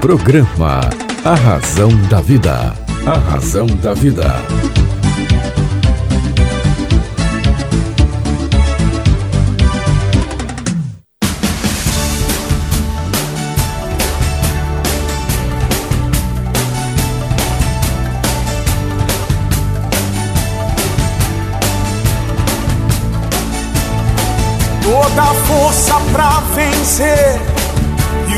Programa A Razão da Vida. A Razão da Vida. Toda força pra vencer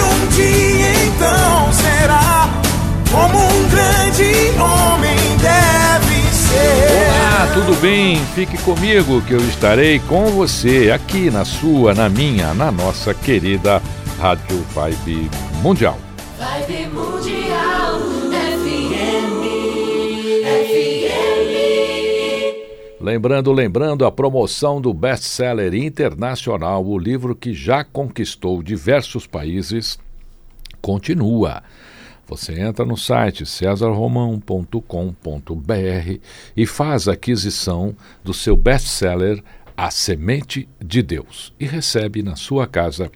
E um dia então será como um grande homem deve ser. Olá, tudo bem? Fique comigo que eu estarei com você aqui na sua, na minha, na nossa querida Rádio Vibe Mundial. Vibe Mundial Lembrando, lembrando a promoção do best-seller internacional, o livro que já conquistou diversos países, continua. Você entra no site cesarromão.com.br e faz a aquisição do seu best-seller A Semente de Deus e recebe na sua casa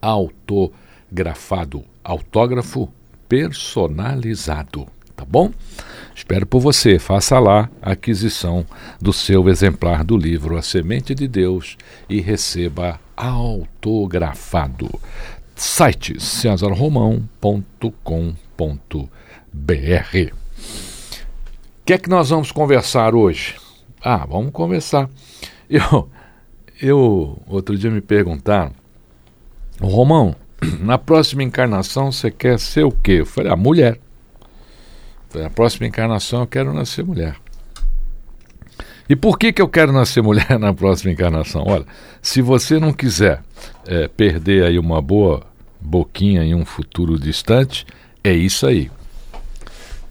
autografado, autógrafo personalizado, tá bom? Espero por você. Faça lá a aquisição do seu exemplar do livro A Semente de Deus e receba autografado. Site cesarromão.com.br. O que é que nós vamos conversar hoje? Ah, vamos conversar. Eu, eu outro dia me perguntaram, Romão, na próxima encarnação você quer ser o quê? Eu falei, a mulher. Na próxima encarnação eu quero nascer mulher. E por que, que eu quero nascer mulher na próxima encarnação? Olha, se você não quiser é, perder aí uma boa boquinha em um futuro distante, é isso aí.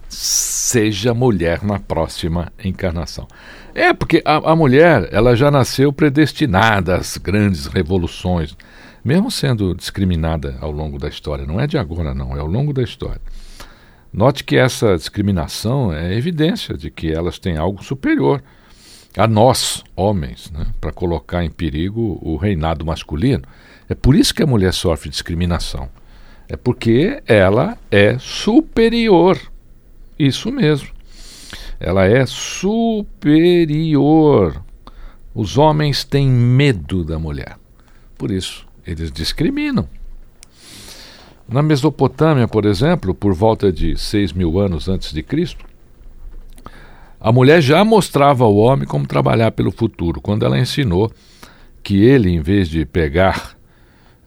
Seja mulher na próxima encarnação. É, porque a, a mulher ela já nasceu predestinada às grandes revoluções, mesmo sendo discriminada ao longo da história. Não é de agora, não, é ao longo da história. Note que essa discriminação é evidência de que elas têm algo superior a nós, homens, né, para colocar em perigo o reinado masculino. É por isso que a mulher sofre discriminação. É porque ela é superior. Isso mesmo. Ela é superior. Os homens têm medo da mulher. Por isso, eles discriminam. Na Mesopotâmia, por exemplo, por volta de 6 mil anos antes de Cristo, a mulher já mostrava ao homem como trabalhar pelo futuro, quando ela ensinou que ele, em vez de pegar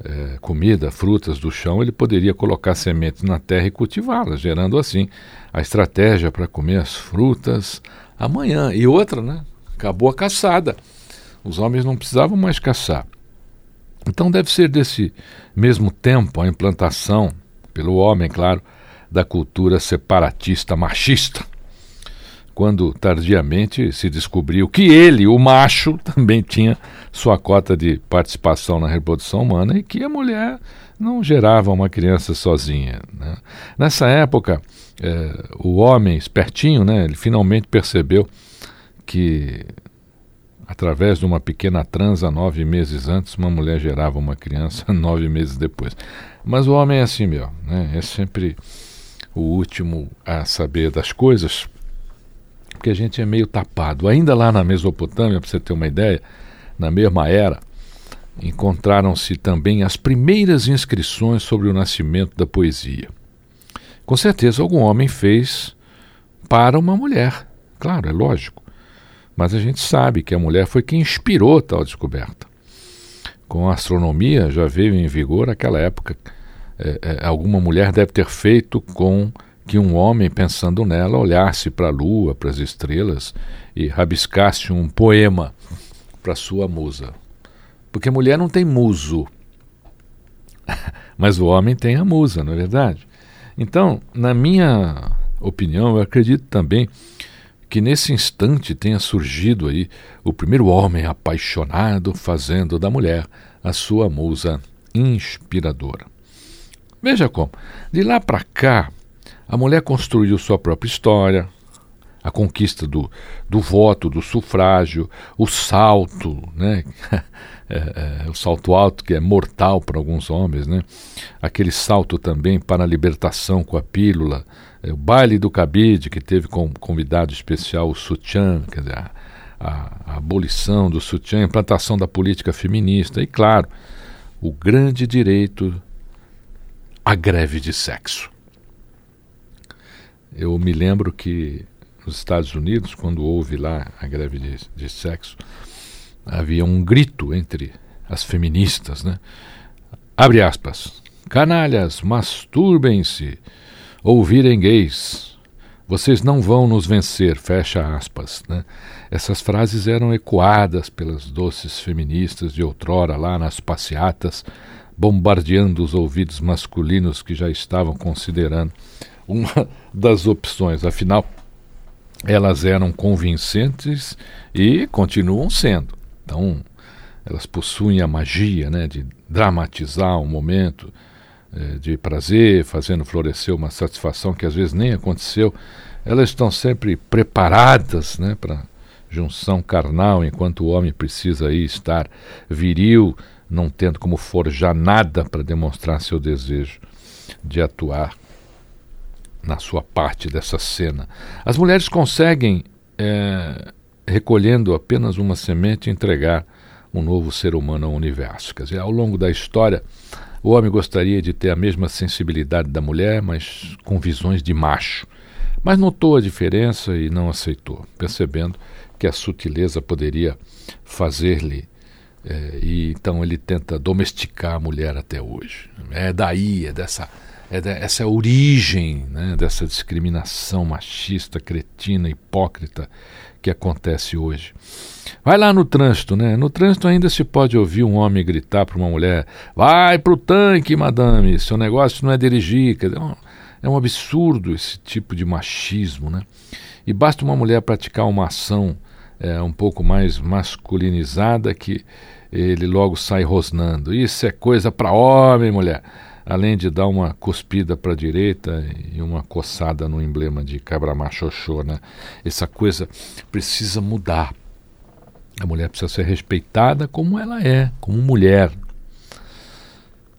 é, comida, frutas do chão, ele poderia colocar sementes na terra e cultivá-las, gerando assim a estratégia para comer as frutas amanhã. E outra, né? Acabou a caçada. Os homens não precisavam mais caçar. Então deve ser desse mesmo tempo a implantação, pelo homem, claro, da cultura separatista machista, quando tardiamente se descobriu que ele, o macho, também tinha sua cota de participação na reprodução humana e que a mulher não gerava uma criança sozinha. Né? Nessa época, eh, o homem espertinho, né, ele finalmente percebeu que através de uma pequena transa nove meses antes, uma mulher gerava uma criança nove meses depois. Mas o homem é assim, meu, né? é sempre o último a saber das coisas, porque a gente é meio tapado. Ainda lá na Mesopotâmia, para você ter uma ideia, na mesma era, encontraram-se também as primeiras inscrições sobre o nascimento da poesia. Com certeza algum homem fez para uma mulher, claro, é lógico. Mas a gente sabe que a mulher foi quem inspirou tal descoberta. Com a astronomia já veio em vigor aquela época. É, é, alguma mulher deve ter feito com que um homem, pensando nela, olhasse para a lua, para as estrelas e rabiscasse um poema para sua musa. Porque mulher não tem muso. mas o homem tem a musa, não é verdade? Então, na minha opinião, eu acredito também que nesse instante tenha surgido aí o primeiro homem apaixonado fazendo da mulher a sua musa inspiradora. Veja como, de lá para cá, a mulher construiu sua própria história, a conquista do, do voto, do sufrágio, o salto, né? é, é, o salto alto que é mortal para alguns homens, né? aquele salto também para a libertação com a pílula, o baile do cabide que teve como convidado especial o sutiã, quer dizer, a, a, a abolição do sutiã, a implantação da política feminista e, claro, o grande direito à greve de sexo. Eu me lembro que nos Estados Unidos, quando houve lá a greve de, de sexo, havia um grito entre as feministas, né? Abre aspas. Canalhas, masturbem-se, ouvirem gays. Vocês não vão nos vencer, fecha aspas. Né? Essas frases eram ecoadas pelas doces feministas de outrora lá nas passeatas, bombardeando os ouvidos masculinos que já estavam considerando uma das opções. Afinal, elas eram convincentes e continuam sendo. Então, elas possuem a magia né, de dramatizar um momento de prazer, fazendo florescer uma satisfação que às vezes nem aconteceu. Elas estão sempre preparadas né, para junção carnal, enquanto o homem precisa aí estar viril, não tendo como forjar nada para demonstrar seu desejo de atuar na sua parte dessa cena. As mulheres conseguem, é, recolhendo apenas uma semente, entregar um novo ser humano ao universo. Quer dizer, ao longo da história, o homem gostaria de ter a mesma sensibilidade da mulher, mas com visões de macho. Mas notou a diferença e não aceitou, percebendo que a sutileza poderia fazer-lhe. É, e então ele tenta domesticar a mulher até hoje. É daí, é dessa é essa é a origem né, dessa discriminação machista, cretina, hipócrita que acontece hoje. Vai lá no trânsito, né? No trânsito ainda se pode ouvir um homem gritar para uma mulher: vai para o tanque, madame, seu negócio não é dirigir. É é um absurdo esse tipo de machismo, né? E basta uma mulher praticar uma ação é, um pouco mais masculinizada que ele logo sai rosnando. Isso é coisa para homem, mulher além de dar uma cuspida para a direita e uma coçada no emblema de Cabra-Machoxô, né? Essa coisa precisa mudar. A mulher precisa ser respeitada como ela é, como mulher.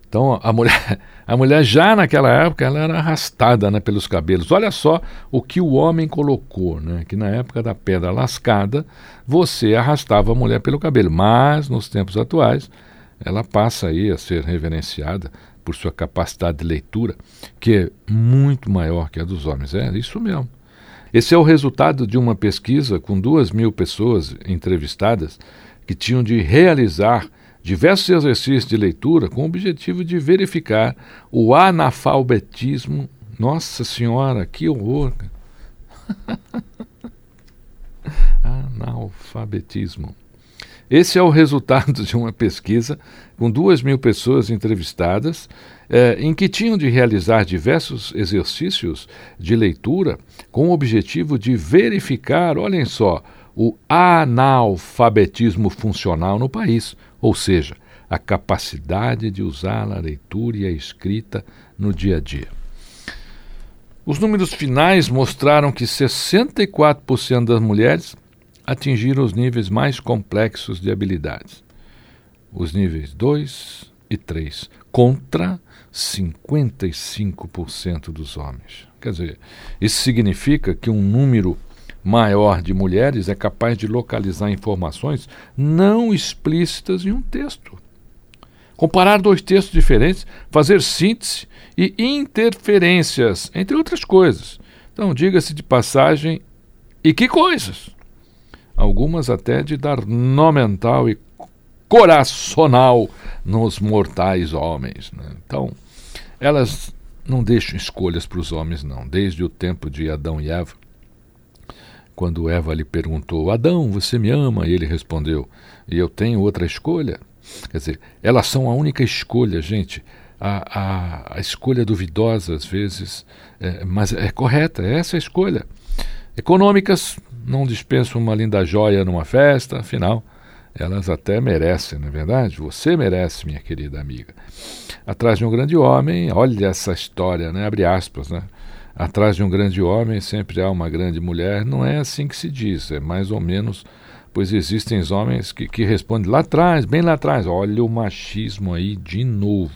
Então a mulher, a mulher já naquela época ela era arrastada né, pelos cabelos. Olha só o que o homem colocou, né? Que na época da pedra lascada você arrastava a mulher pelo cabelo, mas nos tempos atuais ela passa aí a ser reverenciada por sua capacidade de leitura, que é muito maior que a dos homens. É isso mesmo. Esse é o resultado de uma pesquisa com duas mil pessoas entrevistadas que tinham de realizar diversos exercícios de leitura com o objetivo de verificar o analfabetismo. Nossa Senhora, que horror! Analfabetismo. Esse é o resultado de uma pesquisa com duas mil pessoas entrevistadas, eh, em que tinham de realizar diversos exercícios de leitura com o objetivo de verificar, olhem só, o analfabetismo funcional no país, ou seja, a capacidade de usar a leitura e a escrita no dia a dia. Os números finais mostraram que 64% das mulheres atingiram os níveis mais complexos de habilidades, os níveis 2 e 3, contra 55% dos homens. Quer dizer, isso significa que um número maior de mulheres é capaz de localizar informações não explícitas em um texto. Comparar dois textos diferentes, fazer síntese e interferências, entre outras coisas. Então, diga-se de passagem, e que coisas! Algumas até de dar nó mental e coracional nos mortais homens. Né? Então, elas não deixam escolhas para os homens, não. Desde o tempo de Adão e Eva, quando Eva lhe perguntou: Adão, você me ama? E ele respondeu: E eu tenho outra escolha? Quer dizer, elas são a única escolha, gente. a, a, a escolha duvidosa às vezes, é, mas é correta, é essa a escolha. Econômicas, não dispensam uma linda joia numa festa, afinal, elas até merecem, não é verdade? Você merece, minha querida amiga. Atrás de um grande homem, olha essa história, né? Abre aspas, né? Atrás de um grande homem sempre há uma grande mulher. Não é assim que se diz, é mais ou menos, pois existem homens que, que respondem lá atrás, bem lá atrás. Olha o machismo aí de novo.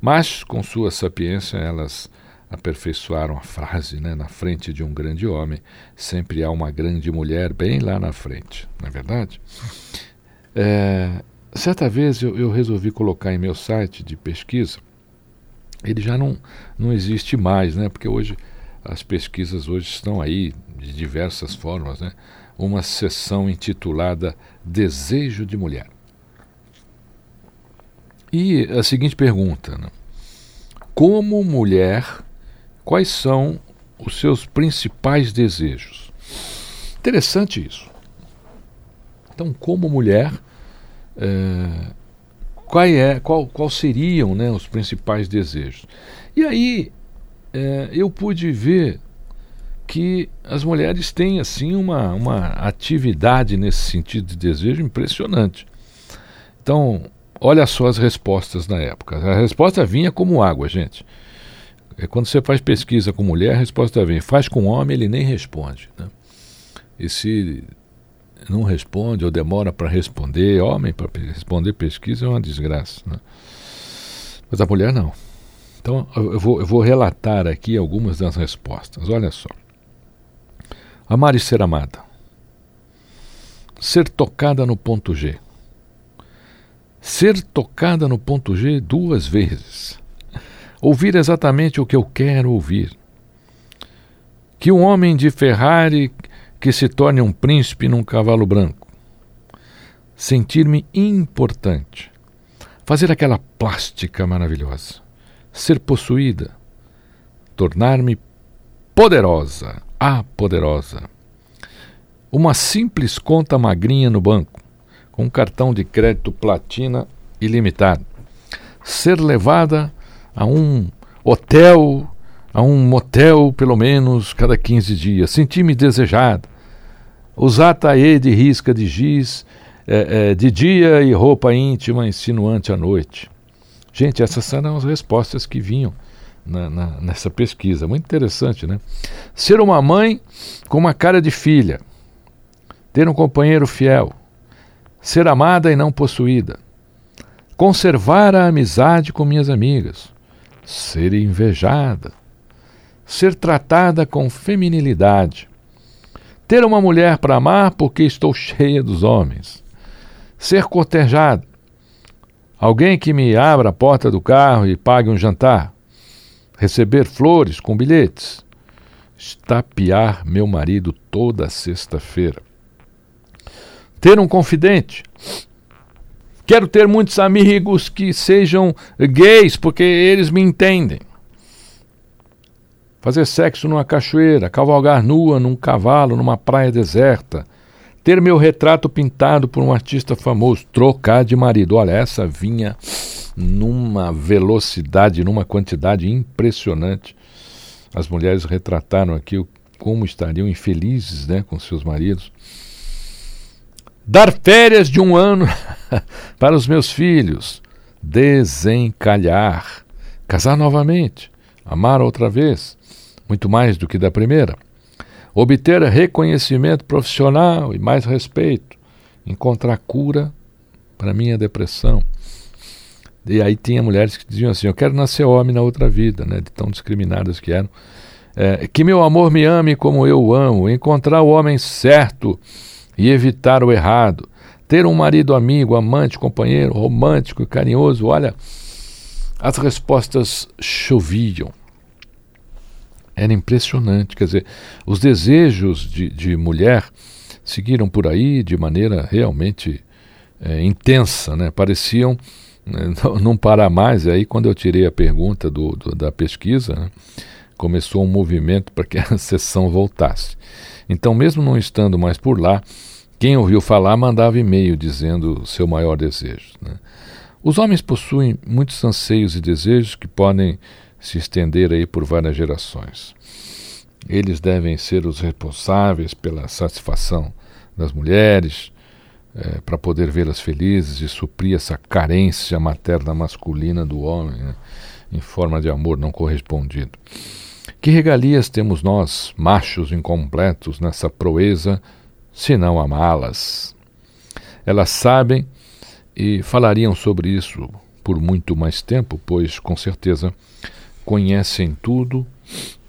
Mas, com sua sapiência, elas aperfeiçoaram a frase, né? Na frente de um grande homem, sempre há uma grande mulher bem lá na frente, não é verdade? É, certa vez eu, eu, resolvi colocar em meu site de pesquisa, ele já não, não existe mais, né? Porque hoje as pesquisas hoje estão aí de diversas formas, né? Uma sessão intitulada Desejo de Mulher. E a seguinte pergunta: né? Como mulher quais são os seus principais desejos. Interessante isso. Então, como mulher, é, qual, é, qual, qual seriam né, os principais desejos? E aí é, eu pude ver que as mulheres têm assim uma, uma atividade nesse sentido de desejo impressionante. Então, olha só as respostas na época. A resposta vinha como água, gente. É quando você faz pesquisa com mulher, a resposta vem. Faz com homem, ele nem responde. Né? E se não responde ou demora para responder, homem para responder pesquisa é uma desgraça. Né? Mas a mulher não. Então eu vou, eu vou relatar aqui algumas das respostas. Olha só. Amar e ser amada. Ser tocada no ponto G. Ser tocada no ponto G duas vezes ouvir exatamente o que eu quero ouvir. Que um homem de Ferrari que se torne um príncipe num cavalo branco. Sentir-me importante. Fazer aquela plástica maravilhosa. Ser possuída. Tornar-me poderosa. A poderosa. Uma simples conta magrinha no banco, com um cartão de crédito platina ilimitado. Ser levada a um hotel, a um motel pelo menos cada 15 dias. Senti-me desejado. Usar taê de risca de giz é, é, de dia e roupa íntima insinuante à noite. Gente, essas eram as respostas que vinham na, na, nessa pesquisa. Muito interessante, né? Ser uma mãe com uma cara de filha. Ter um companheiro fiel. Ser amada e não possuída. Conservar a amizade com minhas amigas ser invejada, ser tratada com feminilidade, ter uma mulher para amar porque estou cheia dos homens, ser cortejada, alguém que me abra a porta do carro e pague um jantar, receber flores com bilhetes, estapear meu marido toda sexta-feira, ter um confidente, Quero ter muitos amigos que sejam gays, porque eles me entendem. Fazer sexo numa cachoeira, cavalgar nua num cavalo numa praia deserta, ter meu retrato pintado por um artista famoso, trocar de marido. Olha, essa vinha numa velocidade, numa quantidade impressionante. As mulheres retrataram aqui como estariam infelizes né, com seus maridos. Dar férias de um ano para os meus filhos. Desencalhar. Casar novamente. Amar outra vez. Muito mais do que da primeira. Obter reconhecimento profissional e mais respeito. Encontrar cura para minha depressão. E aí tinha mulheres que diziam assim: Eu quero nascer homem na outra vida, né, de tão discriminadas que eram. É, que meu amor me ame como eu amo, encontrar o homem certo e evitar o errado. Ter um marido amigo, amante, companheiro, romântico e carinhoso. Olha, as respostas choviam. Era impressionante. Quer dizer, os desejos de, de mulher seguiram por aí de maneira realmente é, intensa, né? pareciam né, não parar mais. E aí, quando eu tirei a pergunta do, do da pesquisa, né, começou um movimento para que a sessão voltasse. Então, mesmo não estando mais por lá, quem ouviu falar mandava e-mail dizendo seu maior desejo. Né? Os homens possuem muitos anseios e desejos que podem se estender aí por várias gerações. Eles devem ser os responsáveis pela satisfação das mulheres, é, para poder vê-las felizes e suprir essa carência materna masculina do homem, né, em forma de amor não correspondido. Que regalias temos nós, machos incompletos, nessa proeza, se não amá-las? Elas sabem e falariam sobre isso por muito mais tempo, pois com certeza conhecem tudo,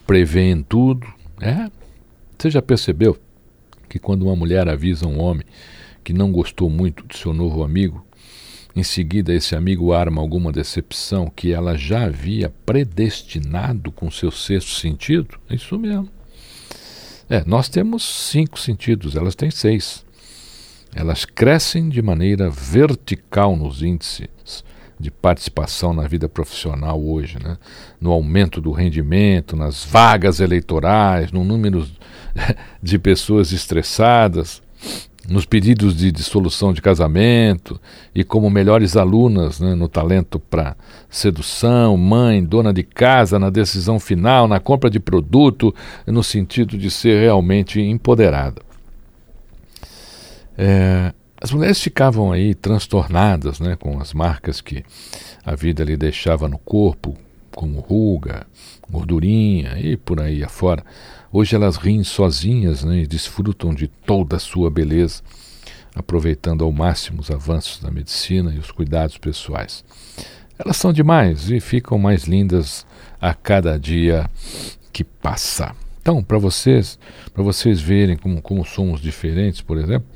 preveem tudo. É? Você já percebeu que quando uma mulher avisa um homem que não gostou muito de seu novo amigo, em seguida esse amigo arma alguma decepção que ela já havia predestinado com seu sexto sentido? É isso mesmo. É, nós temos cinco sentidos, elas têm seis. Elas crescem de maneira vertical nos índices de participação na vida profissional hoje, né? no aumento do rendimento, nas vagas eleitorais, no número de pessoas estressadas, nos pedidos de dissolução de casamento e como melhores alunas né, no talento para sedução, mãe, dona de casa, na decisão final, na compra de produto, no sentido de ser realmente empoderada. É, as mulheres ficavam aí transtornadas né, com as marcas que a vida lhe deixava no corpo, como ruga, gordurinha e por aí afora. Hoje elas riem sozinhas né, e desfrutam de toda a sua beleza, aproveitando ao máximo os avanços da medicina e os cuidados pessoais. Elas são demais e ficam mais lindas a cada dia que passa. Então, para vocês, para vocês verem como, como somos diferentes, por exemplo,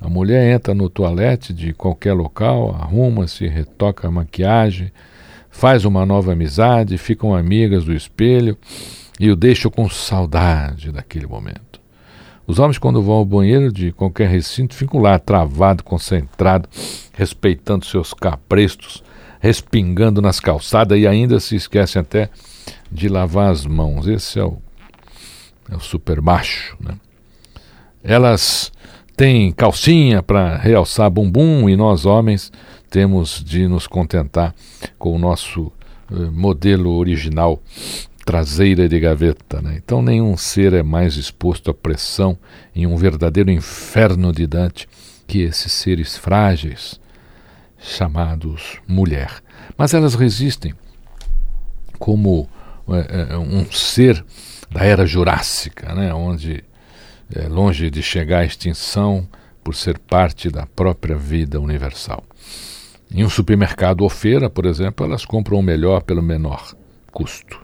a mulher entra no toalete de qualquer local, arruma-se, retoca a maquiagem, faz uma nova amizade, ficam amigas do espelho e o deixo com saudade daquele momento. Os homens, quando vão ao banheiro de qualquer recinto, ficam lá travado, concentrado, respeitando seus caprestos, respingando nas calçadas e ainda se esquecem até de lavar as mãos. Esse é o, é o super macho. Né? Elas têm calcinha para realçar bumbum e nós, homens, temos de nos contentar com o nosso eh, modelo original traseira de gaveta. Né? Então, nenhum ser é mais exposto à pressão em um verdadeiro inferno de Dante que esses seres frágeis, chamados mulher. Mas elas resistem como é, é, um ser da era jurássica, né? onde, é, longe de chegar à extinção, por ser parte da própria vida universal. Em um supermercado ou feira, por exemplo, elas compram o melhor pelo menor custo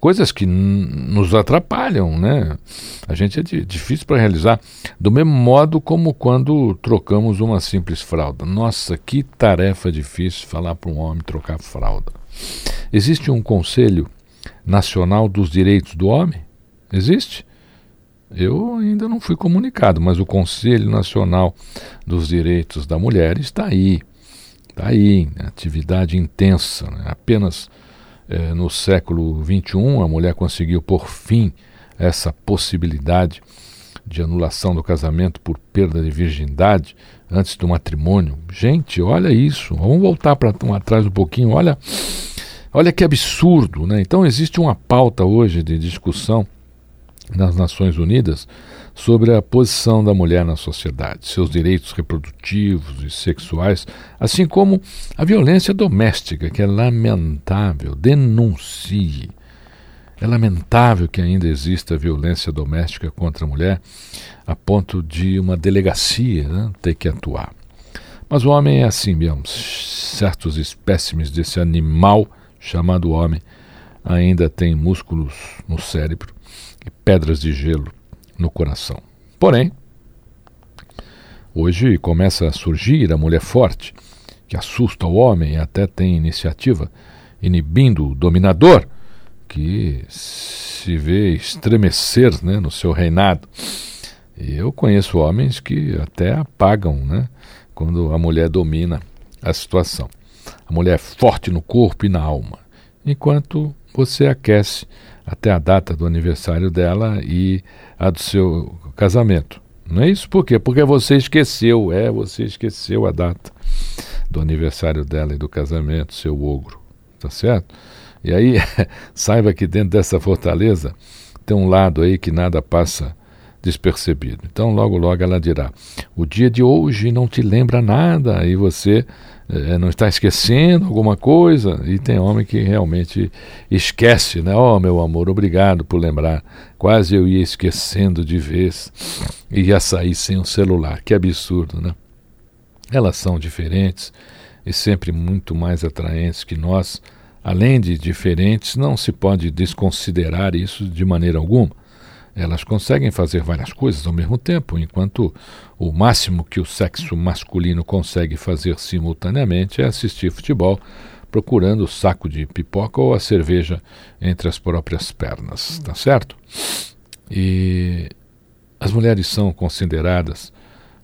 coisas que nos atrapalham, né? A gente é difícil para realizar. Do mesmo modo como quando trocamos uma simples fralda. Nossa, que tarefa difícil falar para um homem trocar fralda. Existe um Conselho Nacional dos Direitos do Homem? Existe? Eu ainda não fui comunicado, mas o Conselho Nacional dos Direitos da Mulher está aí. Está aí, atividade intensa, né? apenas eh, no século XXI, a mulher conseguiu por fim essa possibilidade de anulação do casamento por perda de virgindade antes do matrimônio. Gente, olha isso. Vamos voltar para trás um pouquinho. Olha, olha que absurdo, né? Então existe uma pauta hoje de discussão nas Nações Unidas sobre a posição da mulher na sociedade, seus direitos reprodutivos e sexuais, assim como a violência doméstica, que é lamentável. Denuncie. É lamentável que ainda exista violência doméstica contra a mulher, a ponto de uma delegacia né, ter que atuar. Mas o homem é assim mesmo. Certos espécimes desse animal chamado homem ainda têm músculos no cérebro e pedras de gelo no coração. Porém, hoje começa a surgir a mulher forte, que assusta o homem e até tem iniciativa, inibindo o dominador, que se vê estremecer né, no seu reinado. E eu conheço homens que até apagam né, quando a mulher domina a situação. A mulher é forte no corpo e na alma, enquanto você aquece até a data do aniversário dela e a do seu casamento. Não é isso? Por quê? Porque você esqueceu, é, você esqueceu a data do aniversário dela e do casamento, seu ogro. Tá certo? E aí, saiba que dentro dessa fortaleza tem um lado aí que nada passa despercebido. Então, logo, logo ela dirá: O dia de hoje não te lembra nada e você é, não está esquecendo alguma coisa. E tem homem que realmente esquece, né? Oh, meu amor, obrigado por lembrar. Quase eu ia esquecendo de vez e ia sair sem o celular. Que absurdo, né? Elas são diferentes e sempre muito mais atraentes que nós. Além de diferentes, não se pode desconsiderar isso de maneira alguma. Elas conseguem fazer várias coisas ao mesmo tempo, enquanto o máximo que o sexo masculino consegue fazer simultaneamente é assistir futebol, procurando o saco de pipoca ou a cerveja entre as próprias pernas, tá certo? E as mulheres são consideradas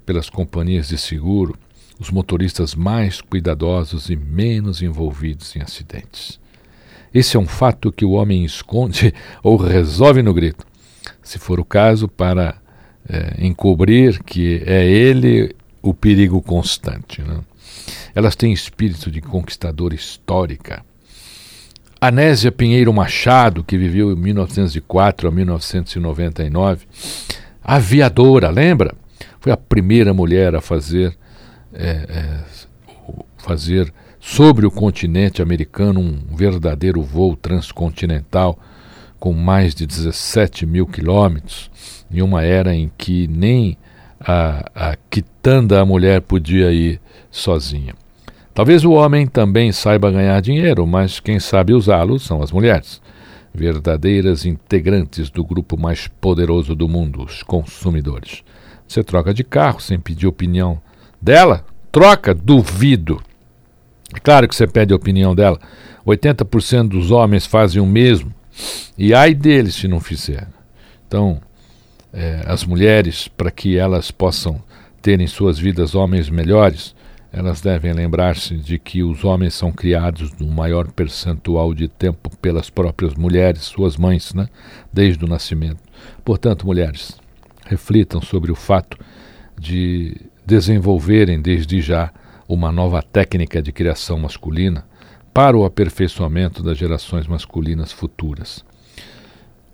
pelas companhias de seguro os motoristas mais cuidadosos e menos envolvidos em acidentes. Esse é um fato que o homem esconde ou resolve no grito se for o caso, para é, encobrir que é ele o perigo constante. Né? Elas têm espírito de conquistadora histórica. Anésia Pinheiro Machado, que viveu em 1904 a 1999, aviadora, lembra? Foi a primeira mulher a fazer, é, é, fazer sobre o continente americano um verdadeiro voo transcontinental com mais de 17 mil quilômetros, em uma era em que nem a, a quitanda a mulher podia ir sozinha. Talvez o homem também saiba ganhar dinheiro, mas quem sabe usá-lo são as mulheres, verdadeiras integrantes do grupo mais poderoso do mundo, os consumidores. Você troca de carro sem pedir opinião dela? Troca, duvido. É claro que você pede a opinião dela. 80% dos homens fazem o mesmo. E ai deles se não fizer. Então, é, as mulheres, para que elas possam ter em suas vidas homens melhores, elas devem lembrar-se de que os homens são criados no maior percentual de tempo pelas próprias mulheres, suas mães, né? desde o nascimento. Portanto, mulheres, reflitam sobre o fato de desenvolverem desde já uma nova técnica de criação masculina para o aperfeiçoamento das gerações masculinas futuras.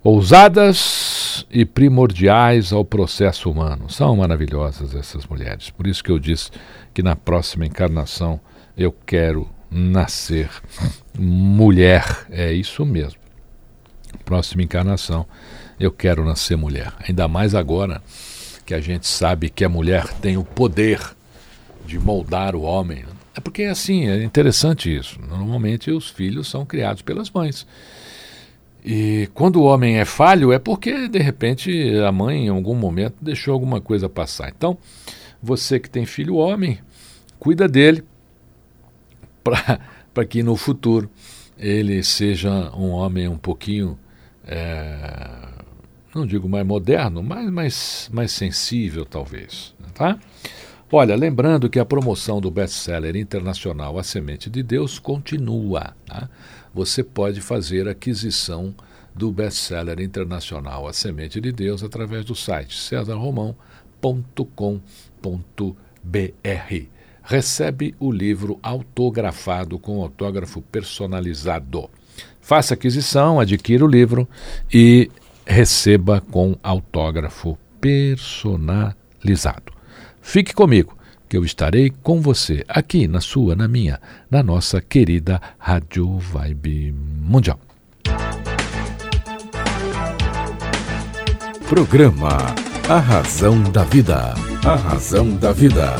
Ousadas e primordiais ao processo humano. São maravilhosas essas mulheres. Por isso que eu disse que na próxima encarnação eu quero nascer mulher. É isso mesmo. Próxima encarnação eu quero nascer mulher. Ainda mais agora que a gente sabe que a mulher tem o poder de moldar o homem. Né? É porque assim, é interessante isso. Normalmente os filhos são criados pelas mães. E quando o homem é falho, é porque de repente a mãe em algum momento deixou alguma coisa passar. Então, você que tem filho homem, cuida dele para que no futuro ele seja um homem um pouquinho, é, não digo mais moderno, mas mais, mais sensível talvez. Tá? Olha, lembrando que a promoção do best-seller internacional A Semente de Deus continua. Tá? Você pode fazer aquisição do best-seller internacional A Semente de Deus através do site cesarromão.com.br. Recebe o livro autografado com autógrafo personalizado. Faça aquisição, adquira o livro e receba com autógrafo personalizado. Fique comigo, que eu estarei com você aqui na sua, na minha, na nossa querida Rádio Vibe Mundial. Programa A Razão da Vida. A Razão da Vida.